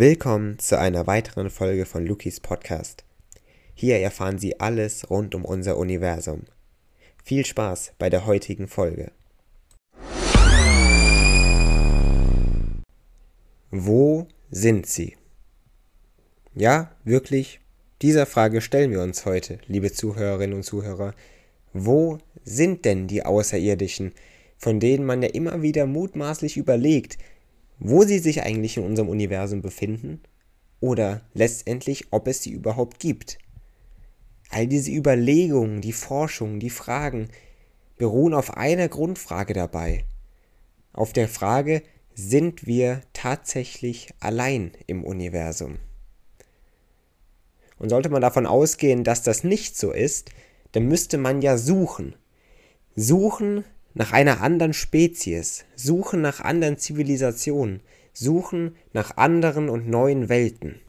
Willkommen zu einer weiteren Folge von Lukis Podcast. Hier erfahren Sie alles rund um unser Universum. Viel Spaß bei der heutigen Folge. Wo sind Sie? Ja, wirklich, dieser Frage stellen wir uns heute, liebe Zuhörerinnen und Zuhörer. Wo sind denn die Außerirdischen, von denen man ja immer wieder mutmaßlich überlegt, wo sie sich eigentlich in unserem Universum befinden oder letztendlich, ob es sie überhaupt gibt? All diese Überlegungen, die Forschung, die Fragen beruhen auf einer Grundfrage dabei. Auf der Frage, sind wir tatsächlich allein im Universum? Und sollte man davon ausgehen, dass das nicht so ist, dann müsste man ja suchen. Suchen nach einer anderen Spezies, suchen nach anderen Zivilisationen, suchen nach anderen und neuen Welten.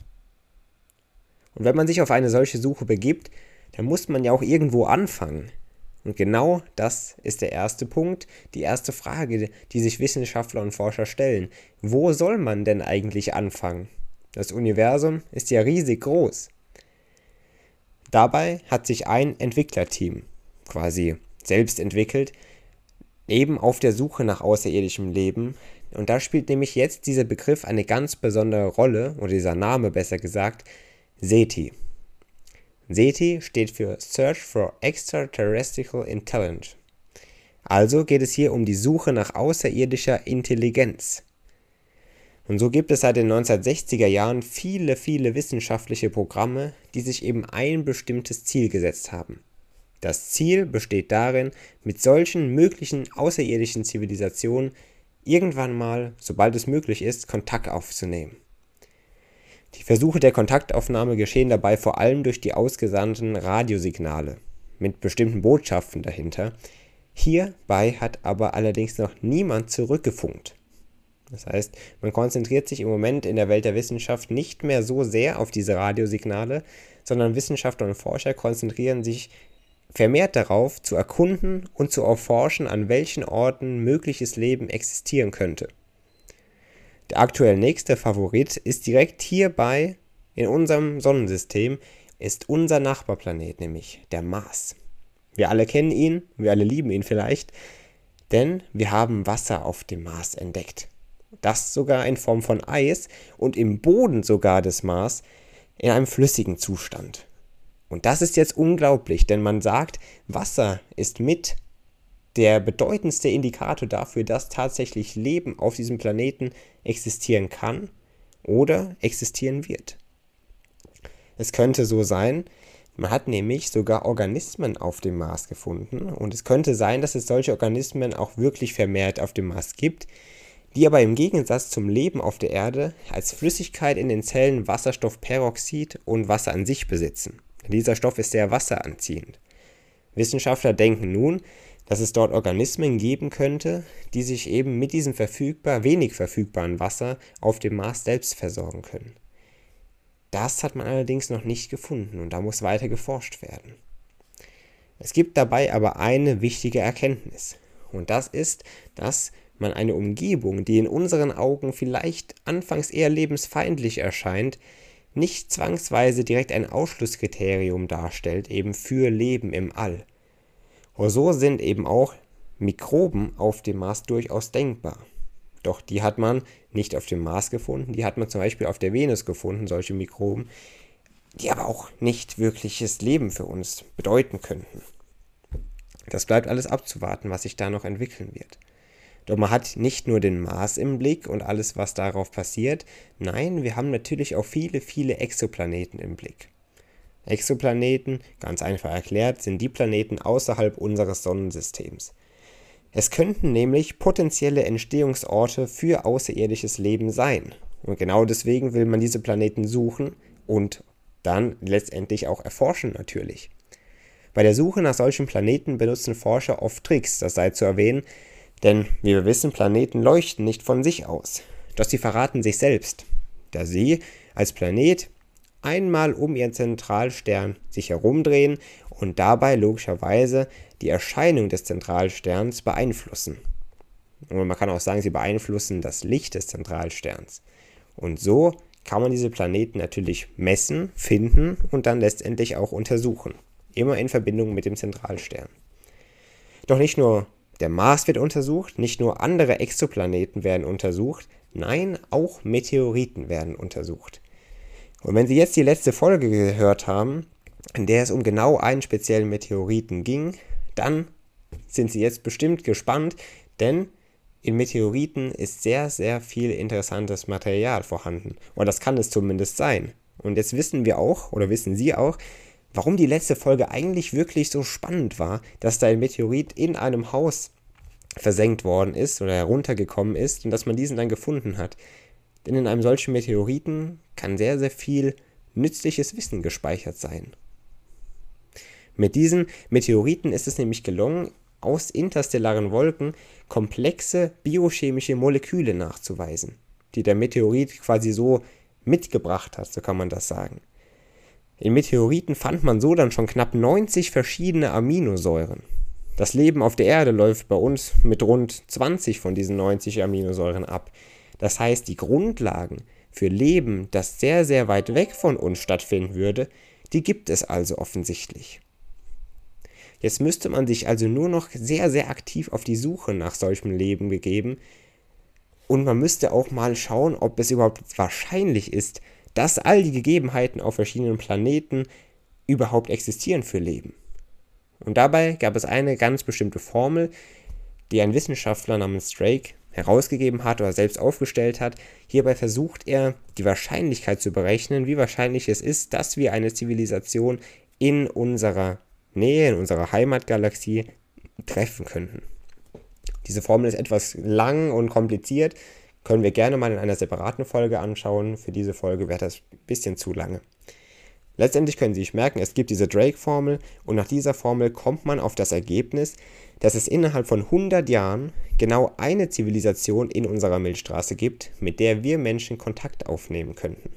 Und wenn man sich auf eine solche Suche begibt, dann muss man ja auch irgendwo anfangen. Und genau das ist der erste Punkt, die erste Frage, die sich Wissenschaftler und Forscher stellen. Wo soll man denn eigentlich anfangen? Das Universum ist ja riesig groß. Dabei hat sich ein Entwicklerteam quasi selbst entwickelt, eben auf der Suche nach außerirdischem Leben. Und da spielt nämlich jetzt dieser Begriff eine ganz besondere Rolle, oder dieser Name besser gesagt, SETI. SETI steht für Search for Extraterrestrial Intelligence. Also geht es hier um die Suche nach außerirdischer Intelligenz. Und so gibt es seit den 1960er Jahren viele, viele wissenschaftliche Programme, die sich eben ein bestimmtes Ziel gesetzt haben. Das Ziel besteht darin, mit solchen möglichen außerirdischen Zivilisationen irgendwann mal, sobald es möglich ist, Kontakt aufzunehmen. Die Versuche der Kontaktaufnahme geschehen dabei vor allem durch die ausgesandten Radiosignale mit bestimmten Botschaften dahinter. Hierbei hat aber allerdings noch niemand zurückgefunkt. Das heißt, man konzentriert sich im Moment in der Welt der Wissenschaft nicht mehr so sehr auf diese Radiosignale, sondern Wissenschaftler und Forscher konzentrieren sich vermehrt darauf, zu erkunden und zu erforschen, an welchen Orten mögliches Leben existieren könnte. Der aktuell nächste Favorit ist direkt hierbei in unserem Sonnensystem, ist unser Nachbarplanet, nämlich der Mars. Wir alle kennen ihn, wir alle lieben ihn vielleicht, denn wir haben Wasser auf dem Mars entdeckt das sogar in Form von Eis und im Boden sogar des Mars in einem flüssigen Zustand. Und das ist jetzt unglaublich, denn man sagt, Wasser ist mit der bedeutendste Indikator dafür, dass tatsächlich Leben auf diesem Planeten existieren kann oder existieren wird. Es könnte so sein, man hat nämlich sogar Organismen auf dem Mars gefunden und es könnte sein, dass es solche Organismen auch wirklich vermehrt auf dem Mars gibt, die aber im Gegensatz zum Leben auf der Erde als Flüssigkeit in den Zellen Wasserstoffperoxid und Wasser an sich besitzen. Dieser Stoff ist sehr wasseranziehend. Wissenschaftler denken nun, dass es dort Organismen geben könnte, die sich eben mit diesem verfügbar, wenig verfügbaren Wasser auf dem Mars selbst versorgen können. Das hat man allerdings noch nicht gefunden und da muss weiter geforscht werden. Es gibt dabei aber eine wichtige Erkenntnis und das ist, dass man eine Umgebung, die in unseren Augen vielleicht anfangs eher lebensfeindlich erscheint, nicht zwangsweise direkt ein Ausschlusskriterium darstellt, eben für Leben im All. Und so sind eben auch Mikroben auf dem Mars durchaus denkbar. Doch die hat man nicht auf dem Mars gefunden, die hat man zum Beispiel auf der Venus gefunden, solche Mikroben, die aber auch nicht wirkliches Leben für uns bedeuten könnten. Das bleibt alles abzuwarten, was sich da noch entwickeln wird. Doch man hat nicht nur den Mars im Blick und alles, was darauf passiert. Nein, wir haben natürlich auch viele, viele Exoplaneten im Blick. Exoplaneten, ganz einfach erklärt, sind die Planeten außerhalb unseres Sonnensystems. Es könnten nämlich potenzielle Entstehungsorte für außerirdisches Leben sein. Und genau deswegen will man diese Planeten suchen und dann letztendlich auch erforschen natürlich. Bei der Suche nach solchen Planeten benutzen Forscher oft Tricks, das sei zu erwähnen, denn, wie wir wissen, Planeten leuchten nicht von sich aus, doch sie verraten sich selbst, da sie als Planet einmal um ihren Zentralstern sich herumdrehen und dabei logischerweise die Erscheinung des Zentralsterns beeinflussen. Und man kann auch sagen, sie beeinflussen das Licht des Zentralsterns. Und so kann man diese Planeten natürlich messen, finden und dann letztendlich auch untersuchen. Immer in Verbindung mit dem Zentralstern. Doch nicht nur der Mars wird untersucht, nicht nur andere Exoplaneten werden untersucht, nein, auch Meteoriten werden untersucht. Und wenn Sie jetzt die letzte Folge gehört haben, in der es um genau einen speziellen Meteoriten ging, dann sind Sie jetzt bestimmt gespannt, denn in Meteoriten ist sehr, sehr viel interessantes Material vorhanden. Oder das kann es zumindest sein. Und jetzt wissen wir auch, oder wissen Sie auch, warum die letzte Folge eigentlich wirklich so spannend war, dass da ein Meteorit in einem Haus versenkt worden ist oder heruntergekommen ist und dass man diesen dann gefunden hat. Denn in einem solchen Meteoriten kann sehr, sehr viel nützliches Wissen gespeichert sein. Mit diesen Meteoriten ist es nämlich gelungen, aus interstellaren Wolken komplexe biochemische Moleküle nachzuweisen, die der Meteorit quasi so mitgebracht hat, so kann man das sagen. In Meteoriten fand man so dann schon knapp 90 verschiedene Aminosäuren. Das Leben auf der Erde läuft bei uns mit rund 20 von diesen 90 Aminosäuren ab. Das heißt, die Grundlagen für Leben, das sehr, sehr weit weg von uns stattfinden würde, die gibt es also offensichtlich. Jetzt müsste man sich also nur noch sehr, sehr aktiv auf die Suche nach solchem Leben begeben. Und man müsste auch mal schauen, ob es überhaupt wahrscheinlich ist, dass all die Gegebenheiten auf verschiedenen Planeten überhaupt existieren für Leben. Und dabei gab es eine ganz bestimmte Formel, die ein Wissenschaftler namens Drake herausgegeben hat oder selbst aufgestellt hat. Hierbei versucht er, die Wahrscheinlichkeit zu berechnen, wie wahrscheinlich es ist, dass wir eine Zivilisation in unserer Nähe, in unserer Heimatgalaxie treffen könnten. Diese Formel ist etwas lang und kompliziert, können wir gerne mal in einer separaten Folge anschauen. Für diese Folge wäre das ein bisschen zu lange. Letztendlich können Sie sich merken, es gibt diese Drake-Formel und nach dieser Formel kommt man auf das Ergebnis, dass es innerhalb von 100 Jahren genau eine Zivilisation in unserer Milchstraße gibt, mit der wir Menschen Kontakt aufnehmen könnten.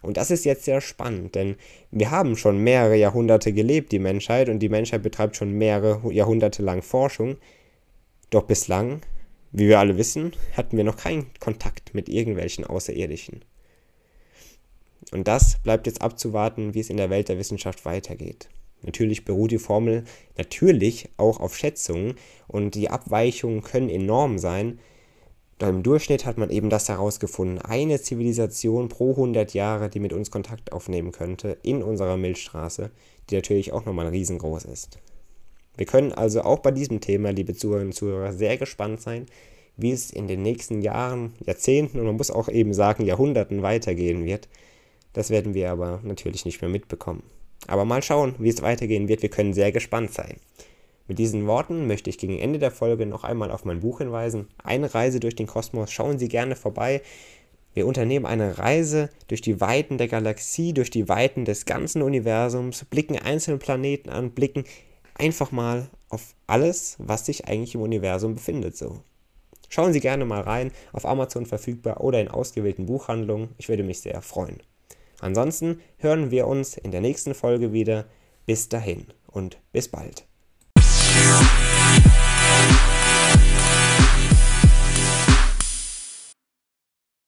Und das ist jetzt sehr spannend, denn wir haben schon mehrere Jahrhunderte gelebt, die Menschheit, und die Menschheit betreibt schon mehrere Jahrhunderte lang Forschung. Doch bislang, wie wir alle wissen, hatten wir noch keinen Kontakt mit irgendwelchen Außerirdischen. Und das bleibt jetzt abzuwarten, wie es in der Welt der Wissenschaft weitergeht. Natürlich beruht die Formel natürlich auch auf Schätzungen und die Abweichungen können enorm sein, im Durchschnitt hat man eben das herausgefunden. Eine Zivilisation pro 100 Jahre, die mit uns Kontakt aufnehmen könnte, in unserer Milchstraße, die natürlich auch nochmal riesengroß ist. Wir können also auch bei diesem Thema, liebe Zuhörerinnen und Zuhörer, sehr gespannt sein, wie es in den nächsten Jahren, Jahrzehnten und man muss auch eben sagen Jahrhunderten weitergehen wird. Das werden wir aber natürlich nicht mehr mitbekommen. Aber mal schauen, wie es weitergehen wird. Wir können sehr gespannt sein. Mit diesen Worten möchte ich gegen Ende der Folge noch einmal auf mein Buch hinweisen. Eine Reise durch den Kosmos. Schauen Sie gerne vorbei. Wir unternehmen eine Reise durch die Weiten der Galaxie, durch die Weiten des ganzen Universums, blicken einzelne Planeten an, blicken einfach mal auf alles, was sich eigentlich im Universum befindet. So. Schauen Sie gerne mal rein, auf Amazon verfügbar oder in ausgewählten Buchhandlungen. Ich würde mich sehr freuen. Ansonsten hören wir uns in der nächsten Folge wieder. Bis dahin und bis bald.